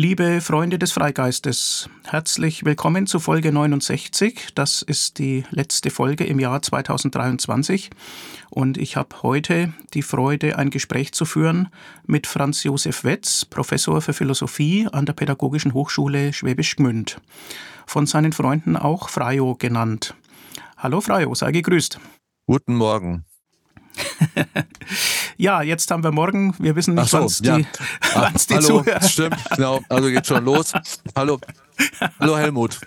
Liebe Freunde des Freigeistes, herzlich willkommen zu Folge 69. Das ist die letzte Folge im Jahr 2023 und ich habe heute die Freude, ein Gespräch zu führen mit Franz Josef Wetz, Professor für Philosophie an der Pädagogischen Hochschule Schwäbisch Gmünd, von seinen Freunden auch Freio genannt. Hallo Freio, sei gegrüßt. Guten Morgen. ja, jetzt haben wir morgen. Wir wissen nicht, so, wann es ja. die, ah, die Hallo, zuhören. stimmt, genau. Also geht schon los. Hallo, hallo Helmut.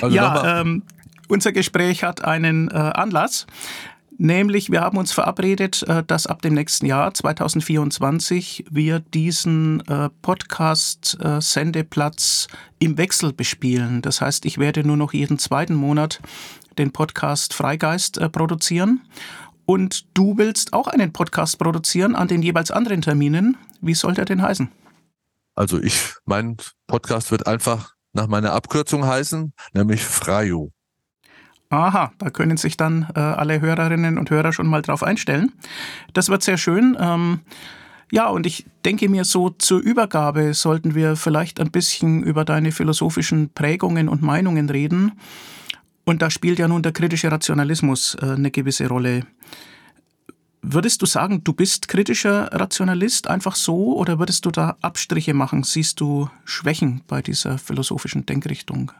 Also ja, ähm, unser Gespräch hat einen äh, Anlass. Nämlich, wir haben uns verabredet, äh, dass ab dem nächsten Jahr, 2024, wir diesen äh, Podcast-Sendeplatz äh, im Wechsel bespielen. Das heißt, ich werde nur noch jeden zweiten Monat den Podcast Freigeist produzieren. Und du willst auch einen Podcast produzieren an den jeweils anderen Terminen. Wie soll der denn heißen? Also ich, mein Podcast wird einfach nach meiner Abkürzung heißen, nämlich Freio. Aha, da können sich dann äh, alle Hörerinnen und Hörer schon mal drauf einstellen. Das wird sehr schön. Ähm, ja, und ich denke mir so zur Übergabe sollten wir vielleicht ein bisschen über deine philosophischen Prägungen und Meinungen reden. Und da spielt ja nun der kritische Rationalismus äh, eine gewisse Rolle. Würdest du sagen, du bist kritischer Rationalist einfach so oder würdest du da Abstriche machen? Siehst du Schwächen bei dieser philosophischen Denkrichtung?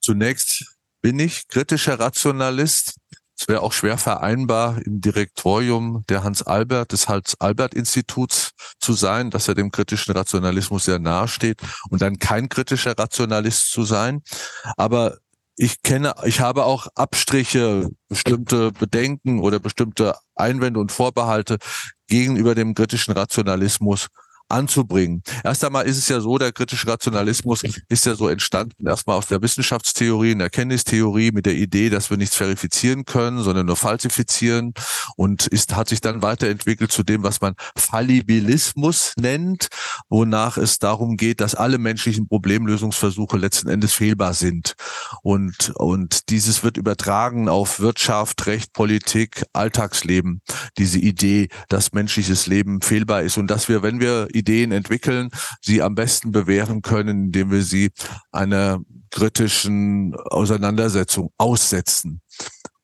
Zunächst bin ich kritischer Rationalist. Es wäre auch schwer vereinbar, im Direktorium der Hans-Albert, des Hans-Albert-Instituts zu sein, dass er dem kritischen Rationalismus sehr nahe steht und dann kein kritischer Rationalist zu sein. Aber ich kenne, ich habe auch Abstriche, bestimmte Bedenken oder bestimmte Einwände und Vorbehalte gegenüber dem kritischen Rationalismus anzubringen. Erst einmal ist es ja so, der kritische Rationalismus ist ja so entstanden, erstmal aus der Wissenschaftstheorie, in der Erkenntnistheorie mit der Idee, dass wir nichts verifizieren können, sondern nur falsifizieren und ist, hat sich dann weiterentwickelt zu dem, was man Fallibilismus nennt, wonach es darum geht, dass alle menschlichen Problemlösungsversuche letzten Endes fehlbar sind. Und, und dieses wird übertragen auf Wirtschaft, Recht, Politik, Alltagsleben, diese Idee, dass menschliches Leben fehlbar ist und dass wir, wenn wir Ideen entwickeln, sie am besten bewähren können, indem wir sie einer kritischen Auseinandersetzung aussetzen.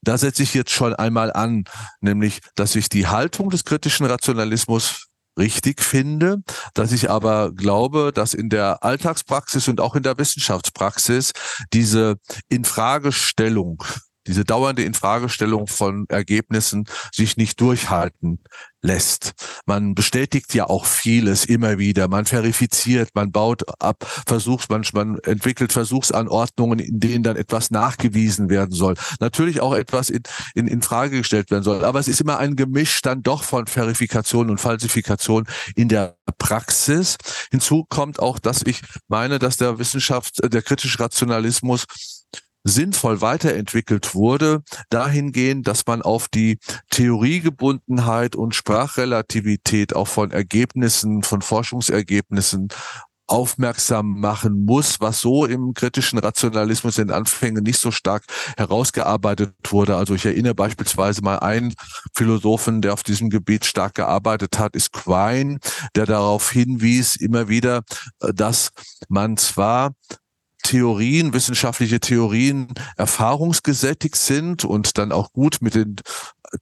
Da setze ich jetzt schon einmal an, nämlich, dass ich die Haltung des kritischen Rationalismus richtig finde, dass ich aber glaube, dass in der Alltagspraxis und auch in der Wissenschaftspraxis diese Infragestellung diese dauernde Infragestellung von Ergebnissen sich nicht durchhalten lässt. Man bestätigt ja auch vieles immer wieder. Man verifiziert, man baut ab, versucht, man, man entwickelt Versuchsanordnungen, in denen dann etwas nachgewiesen werden soll. Natürlich auch etwas in, in, in Frage gestellt werden soll. Aber es ist immer ein Gemisch dann doch von Verifikation und Falsifikation in der Praxis. Hinzu kommt auch, dass ich meine, dass der Wissenschaft, der kritische Rationalismus sinnvoll weiterentwickelt wurde, dahingehend, dass man auf die Theoriegebundenheit und Sprachrelativität auch von Ergebnissen, von Forschungsergebnissen aufmerksam machen muss, was so im kritischen Rationalismus in Anfängen nicht so stark herausgearbeitet wurde. Also ich erinnere beispielsweise mal einen Philosophen, der auf diesem Gebiet stark gearbeitet hat, ist Quine, der darauf hinwies immer wieder, äh, dass man zwar Theorien, wissenschaftliche Theorien erfahrungsgesättigt sind und dann auch gut mit den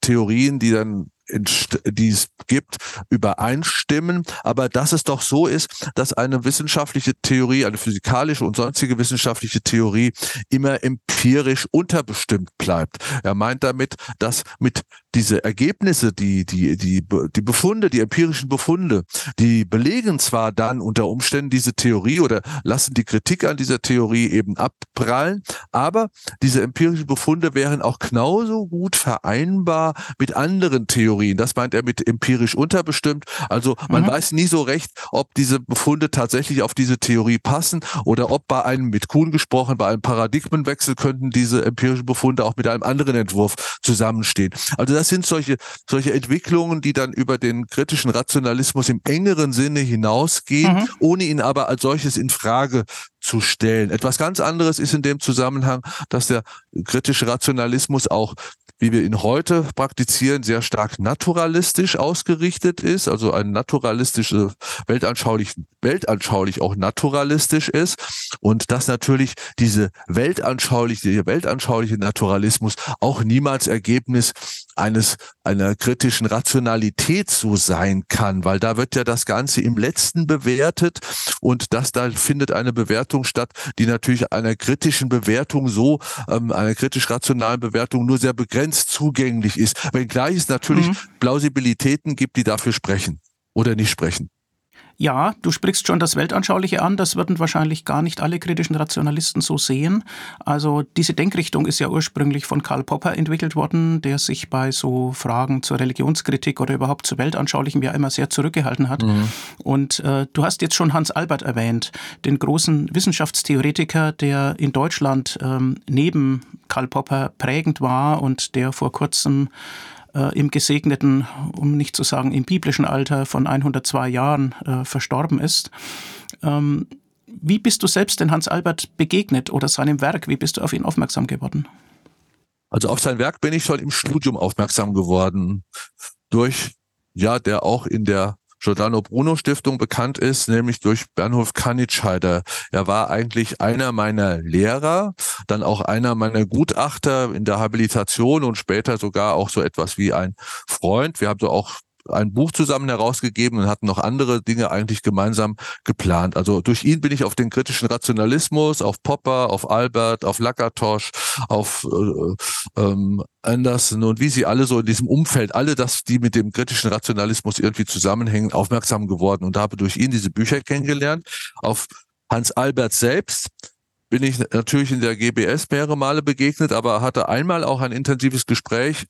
Theorien, die dann die es gibt, übereinstimmen. Aber dass es doch so ist, dass eine wissenschaftliche Theorie, eine physikalische und sonstige wissenschaftliche Theorie immer empirisch unterbestimmt bleibt. Er meint damit, dass mit diese Ergebnisse, die, die, die, die Befunde, die empirischen Befunde, die belegen zwar dann unter Umständen diese Theorie oder lassen die Kritik an dieser Theorie eben abprallen, aber diese empirischen Befunde wären auch genauso gut vereinbar mit anderen Theorien. Das meint er mit empirisch unterbestimmt. Also man mhm. weiß nie so recht, ob diese Befunde tatsächlich auf diese Theorie passen oder ob bei einem mit Kuhn gesprochen, bei einem Paradigmenwechsel könnten diese empirischen Befunde auch mit einem anderen Entwurf zusammenstehen. Also das sind solche, solche Entwicklungen, die dann über den kritischen Rationalismus im engeren Sinne hinausgehen, mhm. ohne ihn aber als solches in Frage zu stellen. Etwas ganz anderes ist in dem Zusammenhang, dass der kritische Rationalismus auch wie wir ihn heute praktizieren, sehr stark naturalistisch ausgerichtet ist, also ein naturalistische, weltanschaulich, weltanschaulich auch naturalistisch ist. Und dass natürlich diese weltanschauliche, weltanschauliche Naturalismus auch niemals Ergebnis eines einer kritischen Rationalität so sein kann, weil da wird ja das Ganze im Letzten bewertet und das da findet eine Bewertung statt, die natürlich einer kritischen Bewertung so, ähm, einer kritisch-rationalen Bewertung nur sehr begrenzt zugänglich ist. Wenngleich es natürlich mhm. Plausibilitäten gibt, die dafür sprechen oder nicht sprechen. Ja, du sprichst schon das Weltanschauliche an. Das würden wahrscheinlich gar nicht alle kritischen Rationalisten so sehen. Also diese Denkrichtung ist ja ursprünglich von Karl Popper entwickelt worden, der sich bei so Fragen zur Religionskritik oder überhaupt zu Weltanschaulichem ja immer sehr zurückgehalten hat. Mhm. Und äh, du hast jetzt schon Hans Albert erwähnt, den großen Wissenschaftstheoretiker, der in Deutschland ähm, neben Karl Popper prägend war und der vor kurzem äh, im gesegneten, um nicht zu sagen im biblischen Alter von 102 Jahren äh, verstorben ist. Ähm, wie bist du selbst den Hans Albert begegnet oder seinem Werk? Wie bist du auf ihn aufmerksam geworden? Also auf sein Werk bin ich schon im Studium aufmerksam geworden. Durch, ja, der auch in der Giordano Bruno Stiftung bekannt ist, nämlich durch Bernhof Kanitscheider. Er war eigentlich einer meiner Lehrer, dann auch einer meiner Gutachter in der Habilitation und später sogar auch so etwas wie ein Freund. Wir haben so auch ein Buch zusammen herausgegeben und hatten noch andere Dinge eigentlich gemeinsam geplant. Also durch ihn bin ich auf den kritischen Rationalismus, auf Popper, auf Albert, auf Lakatosch, auf äh, ähm, Anderson und wie sie alle so in diesem Umfeld, alle das, die mit dem kritischen Rationalismus irgendwie zusammenhängen, aufmerksam geworden und habe durch ihn diese Bücher kennengelernt. Auf Hans Albert selbst bin ich natürlich in der GBS mehrere Male begegnet, aber hatte einmal auch ein intensives Gespräch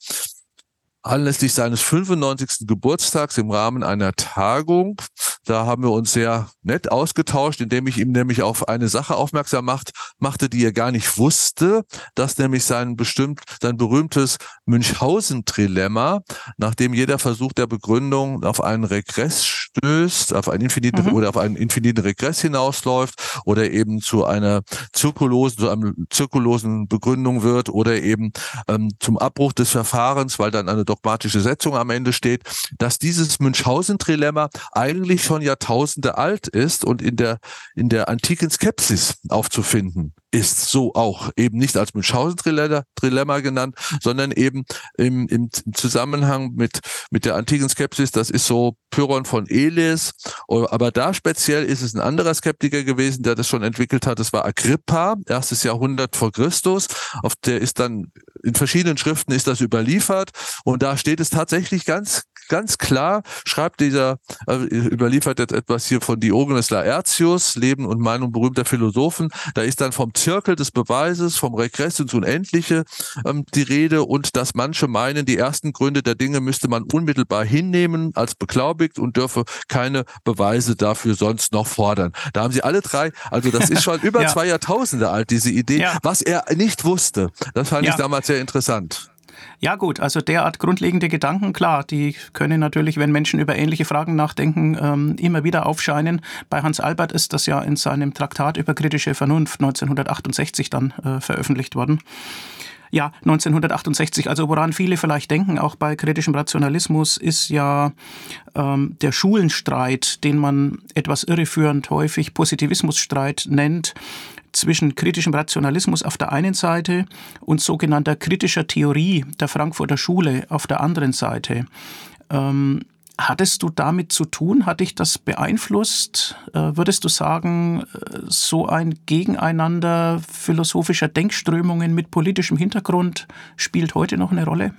anlässlich seines 95. Geburtstags im Rahmen einer Tagung. Da haben wir uns sehr nett ausgetauscht, indem ich ihm nämlich auf eine Sache aufmerksam macht, machte, die er gar nicht wusste, dass nämlich sein bestimmt, sein berühmtes Münchhausen-Trilemma, nachdem jeder Versuch der Begründung auf einen Regress stößt, auf einen infiniten mhm. oder auf einen infiniten Regress hinausläuft oder eben zu einer zirkulosen, zu einem zirkulosen Begründung wird oder eben ähm, zum Abbruch des Verfahrens, weil dann eine dogmatische Setzung am Ende steht, dass dieses Münchhausen-Trilemma eigentlich schon Jahrtausende alt ist und in der, in der antiken Skepsis aufzufinden ist so auch eben nicht als Münchhausen-Trilemma genannt, sondern eben im, im Zusammenhang mit, mit der antiken Skepsis, das ist so Pyrrhon von Elis, aber da speziell ist es ein anderer Skeptiker gewesen, der das schon entwickelt hat, das war Agrippa, erstes Jahrhundert vor Christus, auf der ist dann in verschiedenen Schriften ist das überliefert. Und da steht es tatsächlich ganz ganz klar schreibt dieser, äh, überliefert jetzt etwas hier von Diogenes Laertius, Leben und Meinung berühmter Philosophen. Da ist dann vom Zirkel des Beweises, vom Regress ins Unendliche ähm, die Rede und dass manche meinen, die ersten Gründe der Dinge müsste man unmittelbar hinnehmen als beglaubigt und dürfe keine Beweise dafür sonst noch fordern. Da haben sie alle drei, also das ist schon über ja. zwei Jahrtausende alt, diese Idee, ja. was er nicht wusste. Das fand ja. ich damals sehr interessant. Ja gut, also derart grundlegende Gedanken, klar, die können natürlich, wenn Menschen über ähnliche Fragen nachdenken, ähm, immer wieder aufscheinen. Bei Hans Albert ist das ja in seinem Traktat über kritische Vernunft 1968 dann äh, veröffentlicht worden. Ja, 1968. Also woran viele vielleicht denken, auch bei kritischem Rationalismus, ist ja ähm, der Schulenstreit, den man etwas irreführend häufig Positivismusstreit nennt, zwischen kritischem Rationalismus auf der einen Seite und sogenannter kritischer Theorie der Frankfurter Schule auf der anderen Seite. Ähm, Hattest du damit zu tun? Hat dich das beeinflusst? Äh, würdest du sagen, äh, so ein Gegeneinander philosophischer Denkströmungen mit politischem Hintergrund spielt heute noch eine Rolle?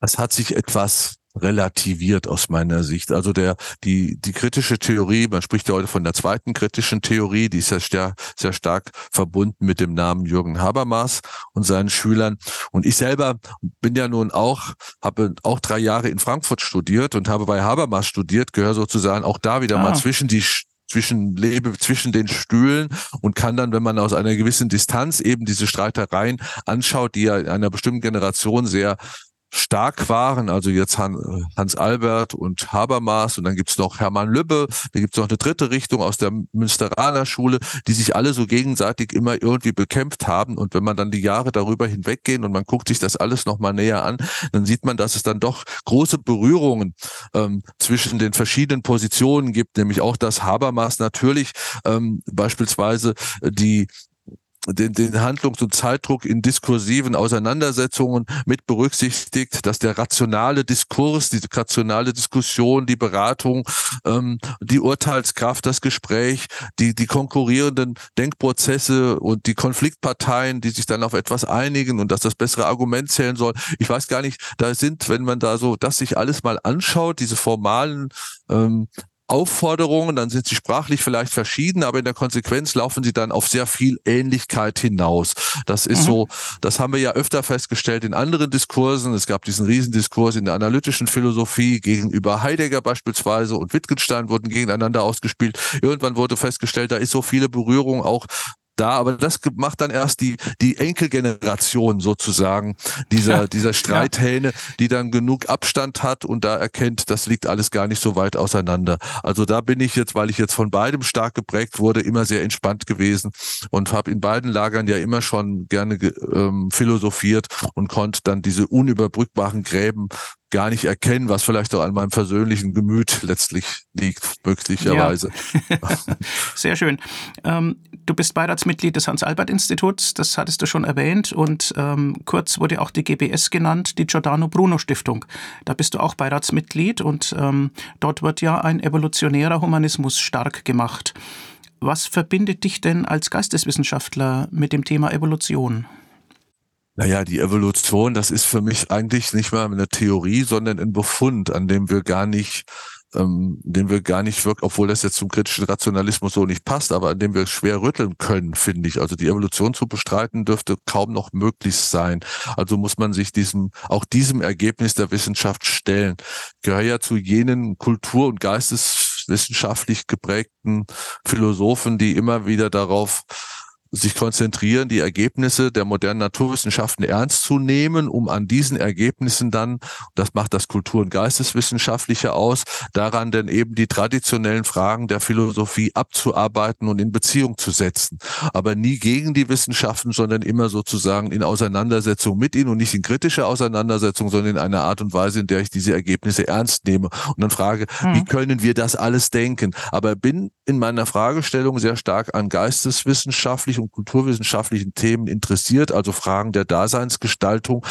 Das hat sich etwas relativiert aus meiner Sicht. Also der, die, die kritische Theorie, man spricht ja heute von der zweiten kritischen Theorie, die ist ja sehr, sehr stark verbunden mit dem Namen Jürgen Habermas und seinen Schülern. Und ich selber bin ja nun auch, habe auch drei Jahre in Frankfurt studiert und habe bei Habermas studiert, gehöre sozusagen auch da wieder ah. mal zwischen die zwischen lebe zwischen den Stühlen und kann dann, wenn man aus einer gewissen Distanz eben diese Streitereien anschaut, die ja in einer bestimmten Generation sehr stark waren, also jetzt Hans Albert und Habermas und dann gibt's noch Hermann Lübbe, da gibt's noch eine dritte Richtung aus der Münsteraner Schule, die sich alle so gegenseitig immer irgendwie bekämpft haben. Und wenn man dann die Jahre darüber hinweggehen und man guckt sich das alles nochmal näher an, dann sieht man, dass es dann doch große Berührungen ähm, zwischen den verschiedenen Positionen gibt, nämlich auch, dass Habermas natürlich ähm, beispielsweise die den, den Handlungs- und Zeitdruck in diskursiven Auseinandersetzungen mit berücksichtigt, dass der rationale Diskurs, die rationale Diskussion, die Beratung, ähm, die Urteilskraft, das Gespräch, die, die konkurrierenden Denkprozesse und die Konfliktparteien, die sich dann auf etwas einigen und dass das bessere Argument zählen soll. Ich weiß gar nicht, da sind, wenn man da so das sich alles mal anschaut, diese formalen ähm, Aufforderungen, dann sind sie sprachlich vielleicht verschieden, aber in der Konsequenz laufen sie dann auf sehr viel Ähnlichkeit hinaus. Das ist mhm. so, das haben wir ja öfter festgestellt in anderen Diskursen. Es gab diesen Riesendiskurs in der analytischen Philosophie gegenüber Heidegger beispielsweise und Wittgenstein wurden gegeneinander ausgespielt. Irgendwann wurde festgestellt, da ist so viele Berührung auch da, aber das macht dann erst die, die Enkelgeneration sozusagen dieser, ja, dieser Streithähne, die dann genug Abstand hat und da erkennt, das liegt alles gar nicht so weit auseinander. Also da bin ich jetzt, weil ich jetzt von beidem stark geprägt wurde, immer sehr entspannt gewesen und habe in beiden Lagern ja immer schon gerne ähm, philosophiert und konnte dann diese unüberbrückbaren Gräben gar nicht erkennen, was vielleicht auch an meinem persönlichen Gemüt letztlich liegt, möglicherweise. Ja. Sehr schön. Ähm, du bist Beiratsmitglied des Hans-Albert-Instituts, das hattest du schon erwähnt, und ähm, kurz wurde auch die GBS genannt, die Giordano Bruno Stiftung. Da bist du auch Beiratsmitglied und ähm, dort wird ja ein evolutionärer Humanismus stark gemacht. Was verbindet dich denn als Geisteswissenschaftler mit dem Thema Evolution? Naja, die Evolution, das ist für mich eigentlich nicht mal eine Theorie, sondern ein Befund, an dem wir gar nicht, ähm, den wir gar nicht wirklich, obwohl das jetzt zum kritischen Rationalismus so nicht passt, aber an dem wir schwer rütteln können, finde ich. Also die Evolution zu bestreiten dürfte kaum noch möglich sein. Also muss man sich diesem, auch diesem Ergebnis der Wissenschaft stellen. Gehöre ja zu jenen Kultur- und geisteswissenschaftlich geprägten Philosophen, die immer wieder darauf sich konzentrieren, die Ergebnisse der modernen Naturwissenschaften ernst zu nehmen, um an diesen Ergebnissen dann, das macht das Kultur- und Geisteswissenschaftliche aus, daran denn eben die traditionellen Fragen der Philosophie abzuarbeiten und in Beziehung zu setzen. Aber nie gegen die Wissenschaften, sondern immer sozusagen in Auseinandersetzung mit ihnen und nicht in kritischer Auseinandersetzung, sondern in einer Art und Weise, in der ich diese Ergebnisse ernst nehme und dann frage, hm. wie können wir das alles denken? Aber bin in meiner Fragestellung sehr stark an geisteswissenschaftlich und kulturwissenschaftlichen Themen interessiert, also Fragen der Daseinsgestaltung,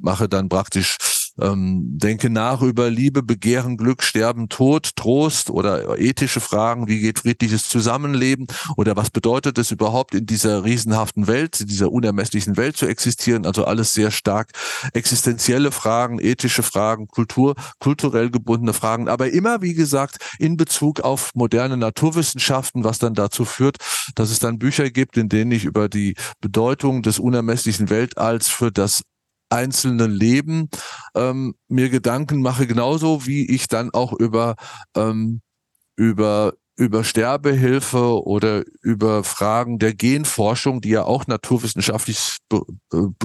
mache dann praktisch ähm, denke nach über Liebe, Begehren, Glück, Sterben, Tod, Trost oder ethische Fragen, wie geht friedliches Zusammenleben oder was bedeutet es überhaupt in dieser riesenhaften Welt, in dieser unermesslichen Welt zu existieren, also alles sehr stark existenzielle Fragen, ethische Fragen, Kultur, kulturell gebundene Fragen, aber immer, wie gesagt, in Bezug auf moderne Naturwissenschaften, was dann dazu führt, dass es dann Bücher gibt, in denen ich über die Bedeutung des unermesslichen Weltalls für das einzelne Leben ähm, mir Gedanken mache, genauso wie ich dann auch über ähm, über über Sterbehilfe oder über Fragen der Genforschung, die ja auch naturwissenschaftlich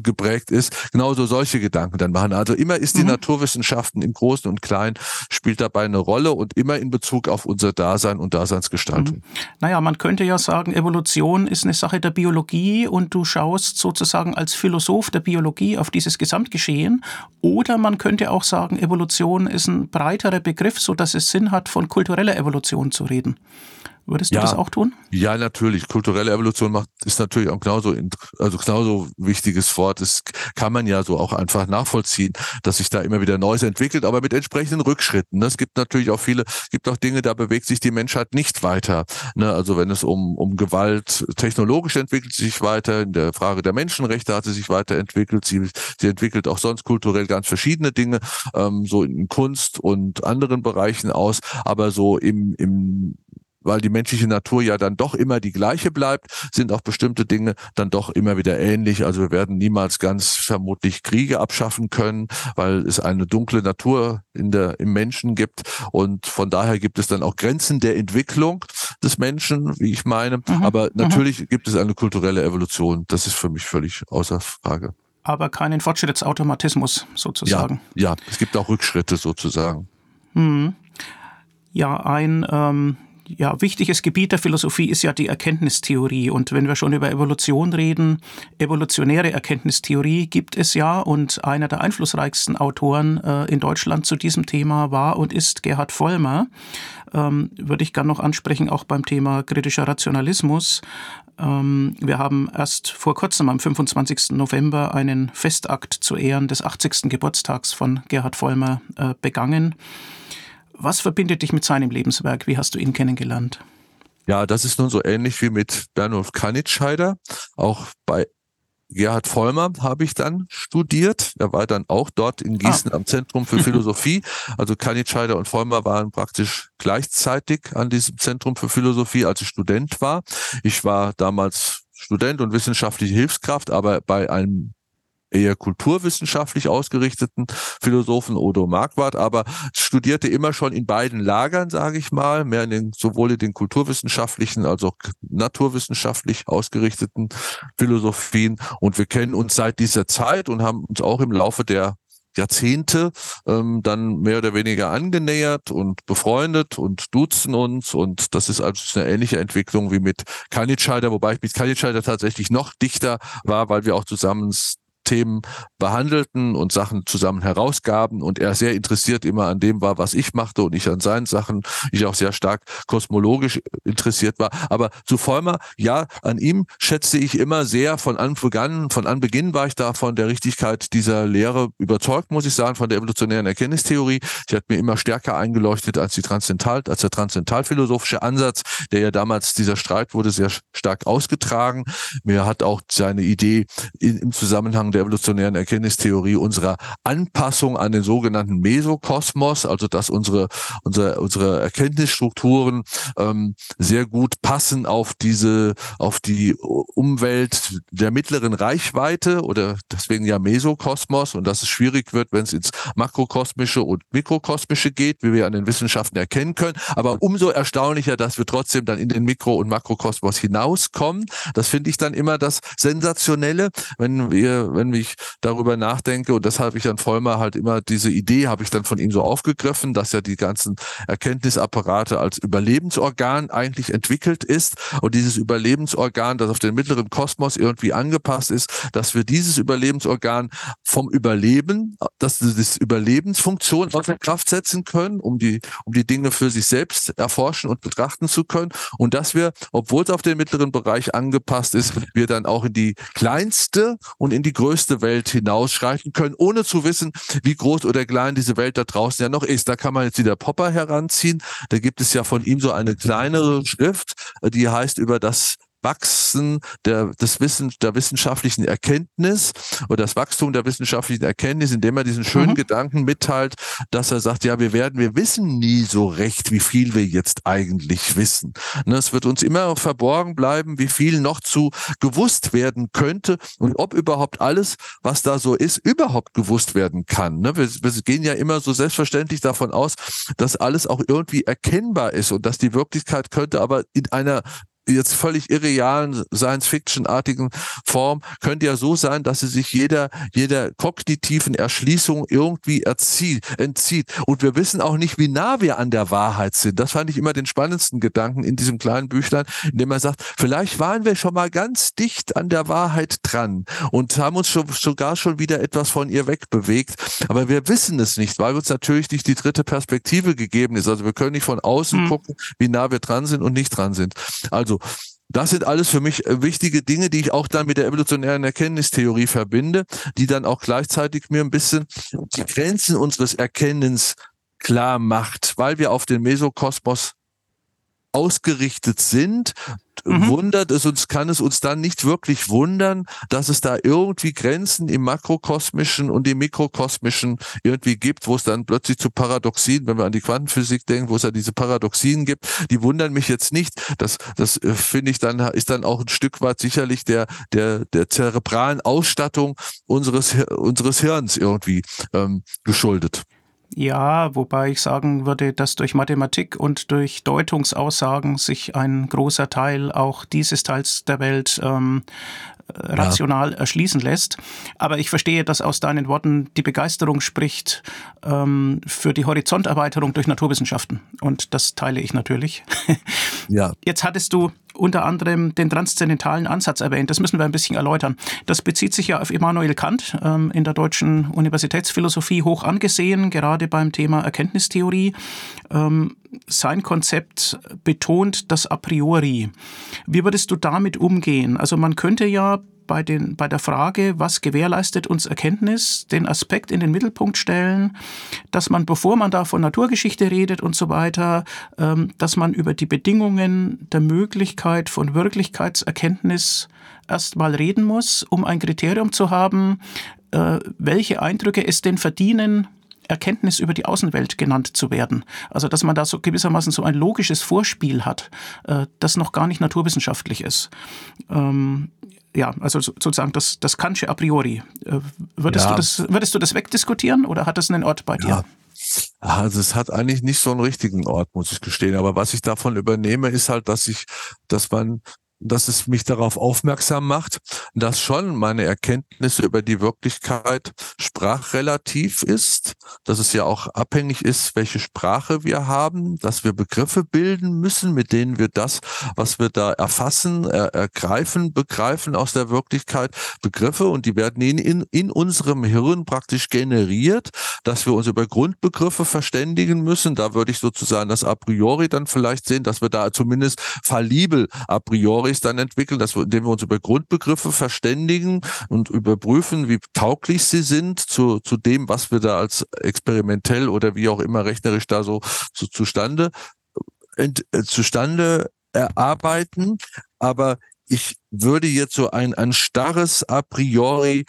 geprägt ist, genauso solche Gedanken dann machen. Also immer ist die mhm. Naturwissenschaften im Großen und Kleinen spielt dabei eine Rolle und immer in Bezug auf unser Dasein und Daseinsgestaltung. Mhm. Naja, man könnte ja sagen, Evolution ist eine Sache der Biologie und du schaust sozusagen als Philosoph der Biologie auf dieses Gesamtgeschehen. Oder man könnte auch sagen, Evolution ist ein breiterer Begriff, so dass es Sinn hat, von kultureller Evolution zu reden. Würdest ja, du das auch tun? Ja, natürlich. Kulturelle Evolution macht, ist natürlich auch genauso, also genauso wichtiges Wort. Das kann man ja so auch einfach nachvollziehen, dass sich da immer wieder Neues entwickelt, aber mit entsprechenden Rückschritten. Ne? Es gibt natürlich auch viele, gibt auch Dinge, da bewegt sich die Menschheit nicht weiter. Ne? Also wenn es um, um Gewalt technologisch entwickelt sie sich weiter, in der Frage der Menschenrechte hat sie sich weiterentwickelt. Sie, sie entwickelt auch sonst kulturell ganz verschiedene Dinge, ähm, so in Kunst und anderen Bereichen aus, aber so im, im weil die menschliche Natur ja dann doch immer die gleiche bleibt, sind auch bestimmte Dinge dann doch immer wieder ähnlich. Also wir werden niemals ganz vermutlich Kriege abschaffen können, weil es eine dunkle Natur in der, im Menschen gibt. Und von daher gibt es dann auch Grenzen der Entwicklung des Menschen, wie ich meine. Mhm. Aber mhm. natürlich mhm. gibt es eine kulturelle Evolution. Das ist für mich völlig außer Frage. aber keinen Fortschrittsautomatismus sozusagen. Ja, ja, es gibt auch Rückschritte sozusagen. Hm. Ja, ein ähm, ja, wichtiges Gebiet der Philosophie ist ja die Erkenntnistheorie. Und wenn wir schon über Evolution reden, evolutionäre Erkenntnistheorie gibt es ja. Und einer der einflussreichsten Autoren äh, in Deutschland zu diesem Thema war und ist Gerhard Vollmer. Ähm, würde ich gerne noch ansprechen, auch beim Thema kritischer Rationalismus. Ähm, wir haben erst vor kurzem am 25. November einen Festakt zu Ehren des 80. Geburtstags von Gerhard Vollmer äh, begangen. Was verbindet dich mit seinem Lebenswerk? Wie hast du ihn kennengelernt? Ja, das ist nun so ähnlich wie mit Bernulf Kanitscheider. Auch bei Gerhard Vollmer habe ich dann studiert. Er war dann auch dort in Gießen ah. am Zentrum für Philosophie. Also Kanitscheider und Vollmer waren praktisch gleichzeitig an diesem Zentrum für Philosophie, als ich Student war. Ich war damals Student und wissenschaftliche Hilfskraft, aber bei einem eher kulturwissenschaftlich ausgerichteten Philosophen Odo Marquardt, aber studierte immer schon in beiden Lagern, sage ich mal, mehr in den, sowohl in den kulturwissenschaftlichen als auch naturwissenschaftlich ausgerichteten Philosophien. Und wir kennen uns seit dieser Zeit und haben uns auch im Laufe der Jahrzehnte ähm, dann mehr oder weniger angenähert und befreundet und duzen uns und das ist also eine ähnliche Entwicklung wie mit Kanitscheider, wobei ich mit Kanitscheider tatsächlich noch dichter war, weil wir auch zusammen Themen behandelten und Sachen zusammen herausgaben und er sehr interessiert immer an dem war, was ich machte und ich an seinen Sachen, ich auch sehr stark kosmologisch interessiert war. Aber zu Vollmer, ja, an ihm schätzte ich immer sehr von Anbeginn, von Anbeginn war ich da von der Richtigkeit dieser Lehre überzeugt, muss ich sagen, von der evolutionären Erkenntnistheorie. Sie hat mir immer stärker eingeleuchtet als die Transzendental, als der transzendentalphilosophische Ansatz, der ja damals dieser Streit wurde sehr stark ausgetragen. Mir hat auch seine Idee im Zusammenhang der der evolutionären Erkenntnistheorie unserer Anpassung an den sogenannten Mesokosmos, also dass unsere, unsere, unsere Erkenntnisstrukturen ähm, sehr gut passen auf diese, auf die Umwelt der mittleren Reichweite oder deswegen ja Mesokosmos und dass es schwierig wird, wenn es ins Makrokosmische und Mikrokosmische geht, wie wir an den Wissenschaften erkennen können. Aber umso erstaunlicher, dass wir trotzdem dann in den Mikro- und Makrokosmos hinauskommen. Das finde ich dann immer das Sensationelle, wenn wir, wenn ich darüber nachdenke. Und deshalb ich an Vollmer halt immer diese Idee habe ich dann von ihm so aufgegriffen, dass ja die ganzen Erkenntnisapparate als Überlebensorgan eigentlich entwickelt ist. Und dieses Überlebensorgan, das auf den mittleren Kosmos irgendwie angepasst ist, dass wir dieses Überlebensorgan vom Überleben, dass das Überlebensfunktion außer Kraft setzen können, um die, um die Dinge für sich selbst erforschen und betrachten zu können. Und dass wir, obwohl es auf den mittleren Bereich angepasst ist, wir dann auch in die kleinste und in die größte größte Welt hinausschreiten können, ohne zu wissen, wie groß oder klein diese Welt da draußen ja noch ist. Da kann man jetzt wieder Popper heranziehen. Da gibt es ja von ihm so eine kleinere Schrift, die heißt über das Wachsen der, des Wissen, der wissenschaftlichen Erkenntnis oder das Wachstum der wissenschaftlichen Erkenntnis, indem er diesen schönen mhm. Gedanken mitteilt, dass er sagt, ja, wir werden, wir wissen nie so recht, wie viel wir jetzt eigentlich wissen. Ne, es wird uns immer verborgen bleiben, wie viel noch zu gewusst werden könnte und ob überhaupt alles, was da so ist, überhaupt gewusst werden kann. Ne, wir, wir gehen ja immer so selbstverständlich davon aus, dass alles auch irgendwie erkennbar ist und dass die Wirklichkeit könnte aber in einer jetzt völlig irrealen, Science-Fiction-artigen Form könnte ja so sein, dass sie sich jeder, jeder kognitiven Erschließung irgendwie erzieht, entzieht. Und wir wissen auch nicht, wie nah wir an der Wahrheit sind. Das fand ich immer den spannendsten Gedanken in diesem kleinen Büchlein, in dem er sagt, vielleicht waren wir schon mal ganz dicht an der Wahrheit dran und haben uns schon, sogar schon wieder etwas von ihr wegbewegt. Aber wir wissen es nicht, weil uns natürlich nicht die dritte Perspektive gegeben ist. Also wir können nicht von außen hm. gucken, wie nah wir dran sind und nicht dran sind. Also das sind alles für mich äh, wichtige Dinge, die ich auch dann mit der evolutionären Erkenntnistheorie verbinde, die dann auch gleichzeitig mir ein bisschen die Grenzen unseres Erkennens klar macht, weil wir auf den Mesokosmos ausgerichtet sind, mhm. wundert es uns, kann es uns dann nicht wirklich wundern, dass es da irgendwie Grenzen im makrokosmischen und im mikrokosmischen irgendwie gibt, wo es dann plötzlich zu Paradoxien, wenn wir an die Quantenphysik denken, wo es ja diese Paradoxien gibt, die wundern mich jetzt nicht. Das, das äh, finde ich dann, ist dann auch ein Stück weit sicherlich der, der, der zerebralen Ausstattung unseres, unseres Hirns irgendwie ähm, geschuldet. Ja, wobei ich sagen würde, dass durch Mathematik und durch Deutungsaussagen sich ein großer Teil auch dieses Teils der Welt ähm, äh, rational ja. erschließen lässt. Aber ich verstehe, dass aus deinen Worten die Begeisterung spricht ähm, für die Horizonterweiterung durch Naturwissenschaften. Und das teile ich natürlich. Ja. Jetzt hattest du unter anderem den transzendentalen Ansatz erwähnt. Das müssen wir ein bisschen erläutern. Das bezieht sich ja auf Immanuel Kant, ähm, in der deutschen Universitätsphilosophie hoch angesehen, gerade beim Thema Erkenntnistheorie. Ähm, sein Konzept betont das A priori. Wie würdest du damit umgehen? Also man könnte ja bei, den, bei der Frage, was gewährleistet uns Erkenntnis, den Aspekt in den Mittelpunkt stellen, dass man, bevor man da von Naturgeschichte redet und so weiter, ähm, dass man über die Bedingungen der Möglichkeit von Wirklichkeitserkenntnis erstmal reden muss, um ein Kriterium zu haben, äh, welche Eindrücke es denn verdienen, Erkenntnis über die Außenwelt genannt zu werden. Also dass man da so gewissermaßen so ein logisches Vorspiel hat, äh, das noch gar nicht naturwissenschaftlich ist. Ähm, ja, also sozusagen das, das Kantsche a priori. Äh, würdest, ja. du das, würdest du das wegdiskutieren oder hat das einen Ort bei dir? Ja. Also es hat eigentlich nicht so einen richtigen Ort, muss ich gestehen. Aber was ich davon übernehme, ist halt, dass ich, dass man dass es mich darauf aufmerksam macht, dass schon meine Erkenntnisse über die Wirklichkeit sprachrelativ ist, dass es ja auch abhängig ist, welche Sprache wir haben, dass wir Begriffe bilden müssen, mit denen wir das, was wir da erfassen, er, ergreifen, begreifen aus der Wirklichkeit, Begriffe und die werden in, in, in unserem Hirn praktisch generiert, dass wir uns über Grundbegriffe verständigen müssen. Da würde ich sozusagen das a priori dann vielleicht sehen, dass wir da zumindest fallibel a priori Stories dann entwickeln, dass wir, indem wir uns über Grundbegriffe verständigen und überprüfen, wie tauglich sie sind zu, zu dem, was wir da als experimentell oder wie auch immer rechnerisch da so, so zustande, ent, äh, zustande erarbeiten. Aber ich würde jetzt so ein, ein starres a priori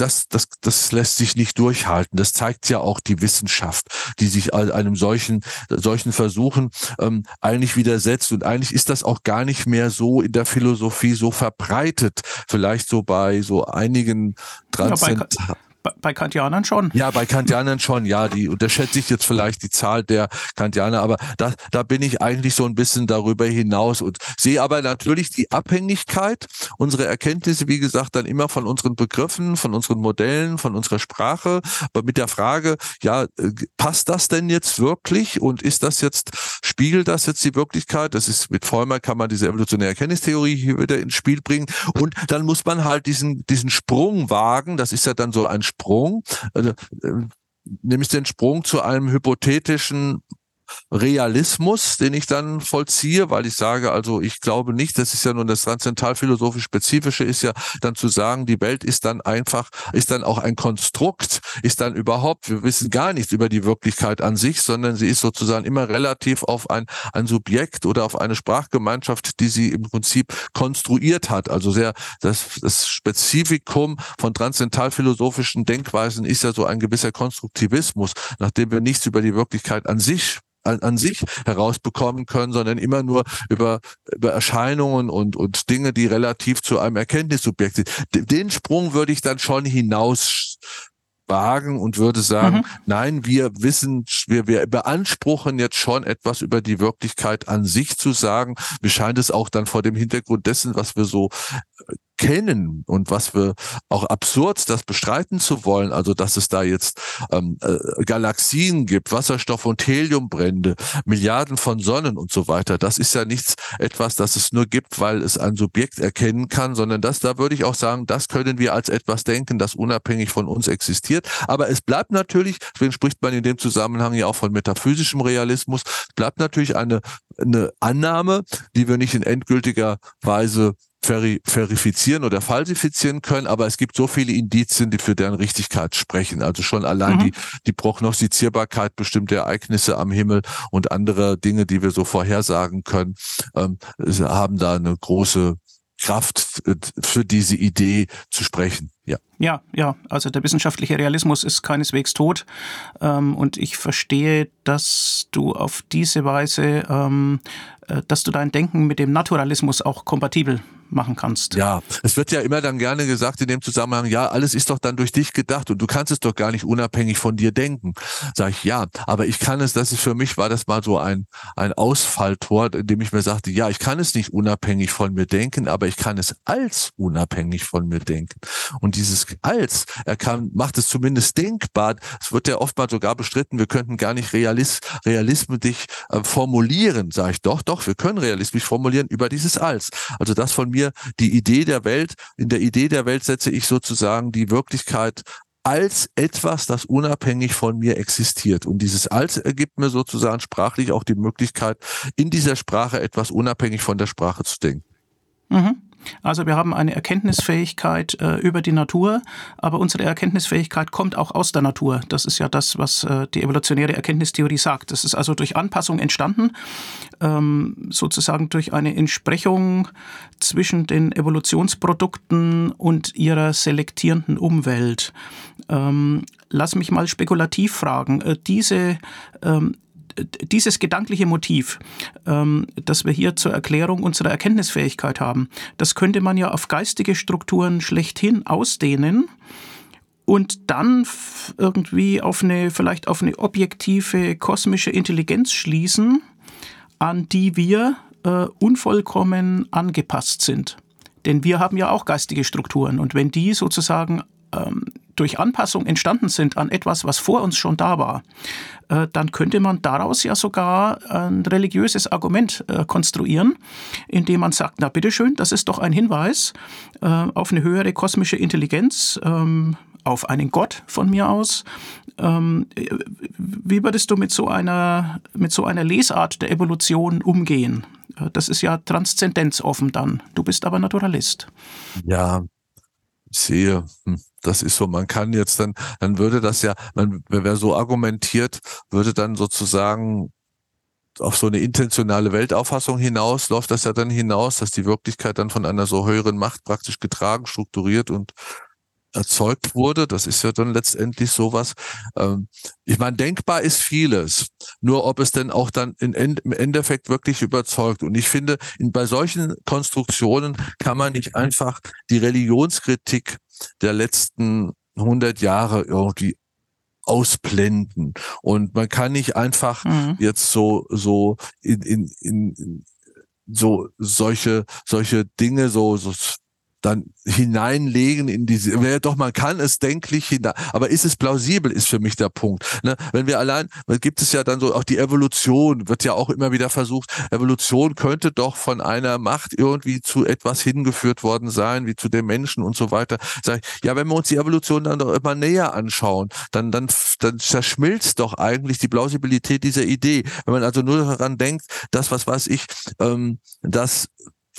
das, das, das lässt sich nicht durchhalten. Das zeigt ja auch die Wissenschaft, die sich einem solchen, solchen Versuchen ähm, eigentlich widersetzt. Und eigentlich ist das auch gar nicht mehr so in der Philosophie so verbreitet. Vielleicht so bei so einigen Transzent ja, bei Kantianern schon. Ja, bei Kantianern schon, ja. Die unterschätze ich jetzt vielleicht die Zahl der Kantianer, aber da, da bin ich eigentlich so ein bisschen darüber hinaus und sehe aber natürlich die Abhängigkeit, unsere Erkenntnisse, wie gesagt, dann immer von unseren Begriffen, von unseren Modellen, von unserer Sprache, aber mit der Frage, ja, äh, passt das denn jetzt wirklich und ist das jetzt, spiegelt das jetzt die Wirklichkeit? Das ist mit Vollmer kann man diese evolutionäre Erkenntnistheorie hier wieder ins Spiel bringen und dann muss man halt diesen, diesen Sprung wagen, das ist ja dann so ein Sprung, also, äh, nämlich den Sprung zu einem hypothetischen Realismus, den ich dann vollziehe, weil ich sage, also ich glaube nicht, das ist ja nun das transzendentalphilosophisch spezifische ist ja dann zu sagen, die Welt ist dann einfach, ist dann auch ein Konstrukt, ist dann überhaupt, wir wissen gar nichts über die Wirklichkeit an sich, sondern sie ist sozusagen immer relativ auf ein, ein Subjekt oder auf eine Sprachgemeinschaft, die sie im Prinzip konstruiert hat. Also sehr, das, das Spezifikum von transzendentalphilosophischen Denkweisen ist ja so ein gewisser Konstruktivismus, nachdem wir nichts über die Wirklichkeit an sich an, an sich herausbekommen können, sondern immer nur über, über Erscheinungen und, und Dinge, die relativ zu einem Erkenntnissubjekt sind. Den Sprung würde ich dann schon hinaus wagen und würde sagen, mhm. nein, wir wissen, wir, wir beanspruchen jetzt schon etwas über die Wirklichkeit an sich zu sagen. Mir scheint es auch dann vor dem Hintergrund dessen, was wir so kennen und was wir auch absurd, das bestreiten zu wollen, also dass es da jetzt ähm, äh, Galaxien gibt, Wasserstoff- und Heliumbrände, Milliarden von Sonnen und so weiter, das ist ja nichts etwas, das es nur gibt, weil es ein Subjekt erkennen kann, sondern das, da würde ich auch sagen, das können wir als etwas denken, das unabhängig von uns existiert. Aber es bleibt natürlich, deswegen spricht man in dem Zusammenhang ja auch von metaphysischem Realismus, bleibt natürlich eine, eine Annahme, die wir nicht in endgültiger Weise verifizieren oder falsifizieren können, aber es gibt so viele Indizien, die für deren Richtigkeit sprechen. Also schon allein mhm. die, die Prognostizierbarkeit bestimmter Ereignisse am Himmel und andere Dinge, die wir so vorhersagen können, ähm, haben da eine große Kraft äh, für diese Idee zu sprechen. Ja. Ja, ja, also der wissenschaftliche Realismus ist keineswegs tot. Ähm, und ich verstehe, dass du auf diese Weise, ähm, äh, dass du dein Denken mit dem Naturalismus auch kompatibel machen kannst. Ja, es wird ja immer dann gerne gesagt in dem Zusammenhang, ja, alles ist doch dann durch dich gedacht und du kannst es doch gar nicht unabhängig von dir denken. Sag ich, ja, aber ich kann es, das ist für mich, war das mal so ein, ein Ausfalltor, in dem ich mir sagte, ja, ich kann es nicht unabhängig von mir denken, aber ich kann es als unabhängig von mir denken. Und dieses als, er kann, macht es zumindest denkbar. Es wird ja oftmals sogar bestritten, wir könnten gar nicht realis, realismisch äh, formulieren. Sage ich, doch, doch, wir können realistisch formulieren über dieses als. Also das von mir, die Idee der Welt, in der Idee der Welt setze ich sozusagen die Wirklichkeit als etwas, das unabhängig von mir existiert. Und dieses als ergibt mir sozusagen sprachlich auch die Möglichkeit, in dieser Sprache etwas unabhängig von der Sprache zu denken. Mhm. Also wir haben eine Erkenntnisfähigkeit äh, über die Natur, aber unsere Erkenntnisfähigkeit kommt auch aus der Natur. Das ist ja das, was äh, die evolutionäre Erkenntnistheorie sagt. Das ist also durch Anpassung entstanden, ähm, sozusagen durch eine Entsprechung zwischen den Evolutionsprodukten und ihrer selektierenden Umwelt. Ähm, lass mich mal spekulativ fragen. Äh, diese ähm, dieses gedankliche Motiv, ähm, das wir hier zur Erklärung unserer Erkenntnisfähigkeit haben, das könnte man ja auf geistige Strukturen schlechthin ausdehnen und dann irgendwie auf eine, vielleicht auf eine objektive kosmische Intelligenz schließen, an die wir äh, unvollkommen angepasst sind. Denn wir haben ja auch geistige Strukturen und wenn die sozusagen ähm, durch Anpassung entstanden sind an etwas, was vor uns schon da war, äh, dann könnte man daraus ja sogar ein religiöses Argument äh, konstruieren, indem man sagt, na bitteschön, das ist doch ein Hinweis äh, auf eine höhere kosmische Intelligenz, ähm, auf einen Gott von mir aus. Ähm, wie würdest du mit so einer, mit so einer Lesart der Evolution umgehen? Das ist ja transzendenzoffen dann. Du bist aber Naturalist. Ja, ich sehe, hm, das ist so, man kann jetzt dann, dann würde das ja, man, wer so argumentiert, würde dann sozusagen auf so eine intentionale Weltauffassung hinaus, läuft das ja dann hinaus, dass die Wirklichkeit dann von einer so höheren Macht praktisch getragen, strukturiert und erzeugt wurde. Das ist ja dann letztendlich sowas. Ähm, ich meine, denkbar ist vieles. Nur ob es denn auch dann im Endeffekt wirklich überzeugt. Und ich finde, in, bei solchen Konstruktionen kann man nicht einfach die Religionskritik der letzten 100 Jahre irgendwie ausblenden. Und man kann nicht einfach mhm. jetzt so, so in, in, in, so solche, solche Dinge so, so dann hineinlegen in diese, ja, doch, man kann es denklich hinein, aber ist es plausibel, ist für mich der Punkt. Ne? Wenn wir allein, gibt es ja dann so auch die Evolution, wird ja auch immer wieder versucht, Evolution könnte doch von einer Macht irgendwie zu etwas hingeführt worden sein, wie zu den Menschen und so weiter. Sag ich, ja, wenn wir uns die Evolution dann doch immer näher anschauen, dann, dann, dann verschmilzt doch eigentlich die Plausibilität dieser Idee. Wenn man also nur daran denkt, das, was weiß ich, ähm, dass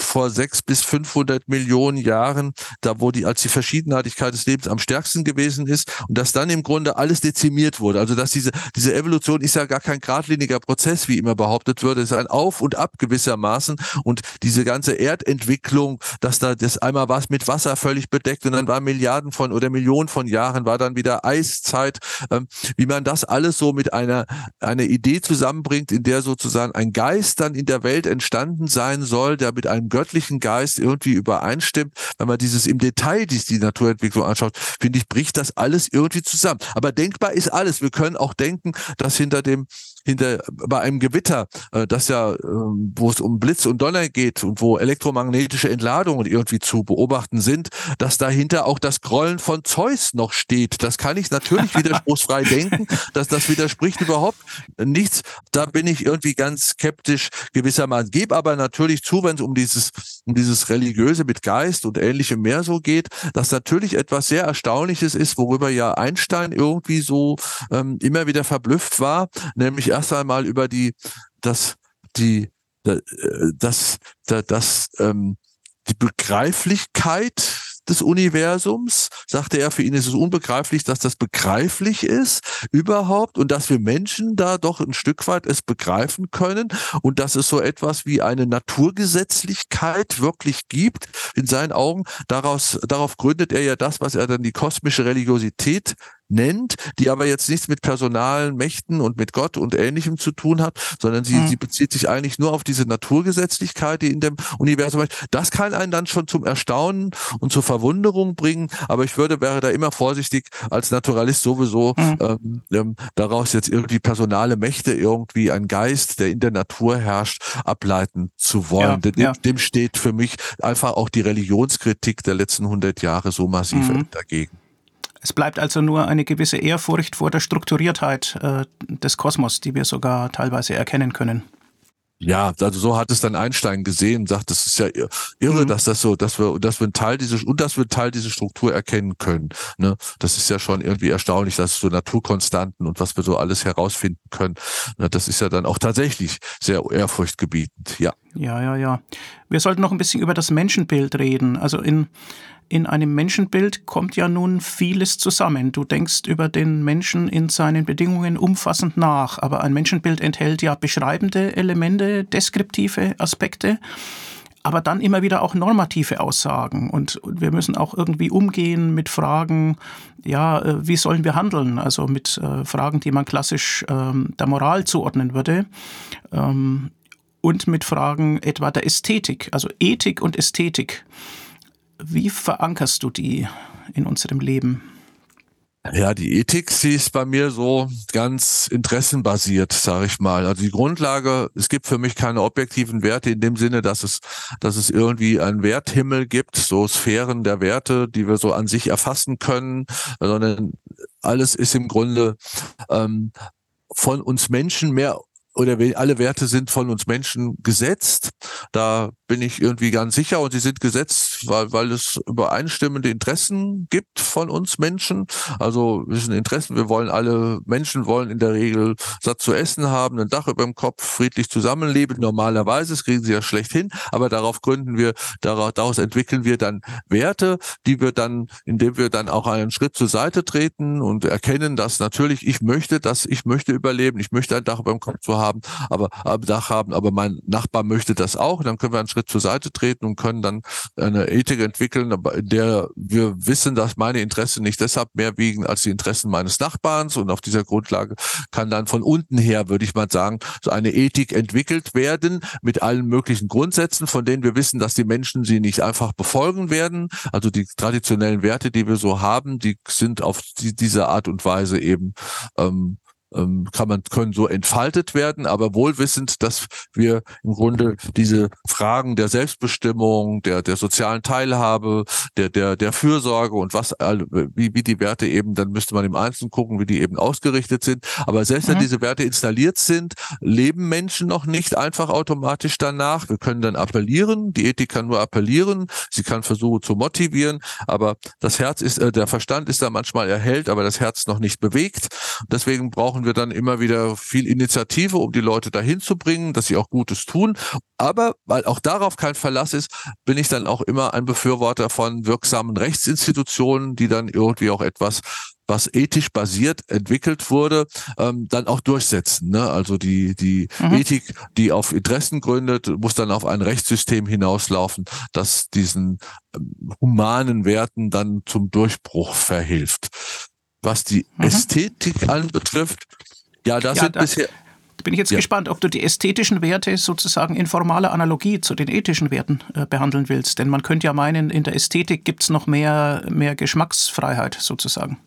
vor sechs bis 500 Millionen Jahren, da wo die, als die Verschiedenartigkeit des Lebens am stärksten gewesen ist und dass dann im Grunde alles dezimiert wurde. Also dass diese, diese Evolution ist ja gar kein geradliniger Prozess, wie immer behauptet wird. Es ist ein Auf und Ab gewissermaßen und diese ganze Erdentwicklung, dass da das einmal was mit Wasser völlig bedeckt und dann war Milliarden von oder Millionen von Jahren war dann wieder Eiszeit, ähm, wie man das alles so mit einer, einer Idee zusammenbringt, in der sozusagen ein Geist dann in der Welt entstanden sein soll, der mit einem göttlichen Geist irgendwie übereinstimmt, wenn man dieses im Detail die, die Naturentwicklung anschaut, finde ich, bricht das alles irgendwie zusammen. Aber denkbar ist alles. Wir können auch denken, dass hinter dem hinter bei einem Gewitter, äh, das ja, äh, wo es um Blitz und Donner geht und wo elektromagnetische Entladungen irgendwie zu beobachten sind, dass dahinter auch das Grollen von Zeus noch steht. Das kann ich natürlich widerspruchsfrei denken, dass das widerspricht überhaupt nichts. Da bin ich irgendwie ganz skeptisch gewissermaßen. Gebe aber natürlich zu, wenn es um dieses um dieses religiöse mit Geist und ähnlichem mehr so geht, dass natürlich etwas sehr Erstaunliches ist, worüber ja Einstein irgendwie so ähm, immer wieder verblüfft war, nämlich erst einmal über die, das, die, äh, das, das, das ähm, die Begreiflichkeit des Universums, sagte er, für ihn ist es unbegreiflich, dass das begreiflich ist überhaupt und dass wir Menschen da doch ein Stück weit es begreifen können und dass es so etwas wie eine Naturgesetzlichkeit wirklich gibt in seinen Augen. Daraus, darauf gründet er ja das, was er dann die kosmische Religiosität nennt, die aber jetzt nichts mit personalen Mächten und mit Gott und Ähnlichem zu tun hat, sondern sie, mhm. sie bezieht sich eigentlich nur auf diese Naturgesetzlichkeit, die in dem Universum ist. Das kann einen dann schon zum Erstaunen und zur Verwunderung bringen, aber ich würde, wäre da immer vorsichtig als Naturalist sowieso mhm. ähm, ähm, daraus jetzt irgendwie personale Mächte, irgendwie ein Geist, der in der Natur herrscht, ableiten zu wollen. Ja, dem, ja. dem steht für mich einfach auch die Religionskritik der letzten 100 Jahre so massiv mhm. dagegen. Es bleibt also nur eine gewisse Ehrfurcht vor der Strukturiertheit äh, des Kosmos, die wir sogar teilweise erkennen können. Ja, also so hat es dann Einstein gesehen, sagt, das ist ja irre, mhm. dass das so, dass wir, dass wir einen Teil dieser und dass wir Teil dieser Struktur erkennen können. Ne? Das ist ja schon irgendwie erstaunlich, dass so Naturkonstanten und was wir so alles herausfinden können. Ne? Das ist ja dann auch tatsächlich sehr ehrfurchtgebietend. Ja. Ja, ja, ja. Wir sollten noch ein bisschen über das Menschenbild reden. Also in in einem Menschenbild kommt ja nun vieles zusammen. Du denkst über den Menschen in seinen Bedingungen umfassend nach, aber ein Menschenbild enthält ja beschreibende Elemente, deskriptive Aspekte, aber dann immer wieder auch normative Aussagen. Und wir müssen auch irgendwie umgehen mit Fragen, ja, äh, wie sollen wir handeln? Also mit äh, Fragen, die man klassisch ähm, der Moral zuordnen würde. Ähm, und mit Fragen etwa der Ästhetik, also Ethik und Ästhetik. Wie verankerst du die in unserem Leben? Ja, die Ethik, sie ist bei mir so ganz interessenbasiert, sage ich mal. Also die Grundlage, es gibt für mich keine objektiven Werte in dem Sinne, dass es, dass es irgendwie einen Werthimmel gibt, so Sphären der Werte, die wir so an sich erfassen können, sondern alles ist im Grunde ähm, von uns Menschen mehr oder alle Werte sind von uns Menschen gesetzt. Da bin ich irgendwie ganz sicher und sie sind gesetzt, weil, weil es übereinstimmende Interessen gibt von uns Menschen. Also wir sind Interessen, wir wollen alle Menschen wollen in der Regel satt zu essen haben, ein Dach über dem Kopf, friedlich zusammenleben. Normalerweise, das kriegen sie ja schlecht hin, aber darauf gründen wir, daraus, entwickeln wir dann Werte, die wir dann, indem wir dann auch einen Schritt zur Seite treten und erkennen, dass natürlich ich möchte, dass ich möchte überleben, ich möchte ein Dach über dem Kopf zu haben aber Dach haben, aber mein Nachbar möchte das auch. Dann können wir einen Schritt zur Seite treten und können dann eine Ethik entwickeln, in der wir wissen, dass meine Interessen nicht deshalb mehr wiegen als die Interessen meines Nachbarns. Und auf dieser Grundlage kann dann von unten her, würde ich mal sagen, so eine Ethik entwickelt werden mit allen möglichen Grundsätzen, von denen wir wissen, dass die Menschen sie nicht einfach befolgen werden. Also die traditionellen Werte, die wir so haben, die sind auf die, diese Art und Weise eben ähm, kann man, können so entfaltet werden, aber wohlwissend, dass wir im Grunde diese Fragen der Selbstbestimmung, der, der sozialen Teilhabe, der, der, der Fürsorge und was, wie, wie die Werte eben, dann müsste man im Einzelnen gucken, wie die eben ausgerichtet sind. Aber selbst mhm. wenn diese Werte installiert sind, leben Menschen noch nicht einfach automatisch danach. Wir können dann appellieren. Die Ethik kann nur appellieren. Sie kann versuchen zu motivieren. Aber das Herz ist, äh, der Verstand ist da manchmal erhellt, aber das Herz noch nicht bewegt. Deswegen brauchen brauchen wir dann immer wieder viel Initiative, um die Leute dahin zu bringen, dass sie auch Gutes tun. Aber weil auch darauf kein Verlass ist, bin ich dann auch immer ein Befürworter von wirksamen Rechtsinstitutionen, die dann irgendwie auch etwas was ethisch basiert entwickelt wurde, ähm, dann auch durchsetzen. Ne? Also die, die mhm. Ethik, die auf Interessen gründet, muss dann auf ein Rechtssystem hinauslaufen, das diesen ähm, humanen Werten dann zum Durchbruch verhilft. Was die mhm. Ästhetik anbetrifft, ja, da ja, sind da, bisher. Bin ich jetzt ja. gespannt, ob du die ästhetischen Werte sozusagen in formaler Analogie zu den ethischen Werten äh, behandeln willst. Denn man könnte ja meinen, in der Ästhetik gibt es noch mehr, mehr Geschmacksfreiheit sozusagen.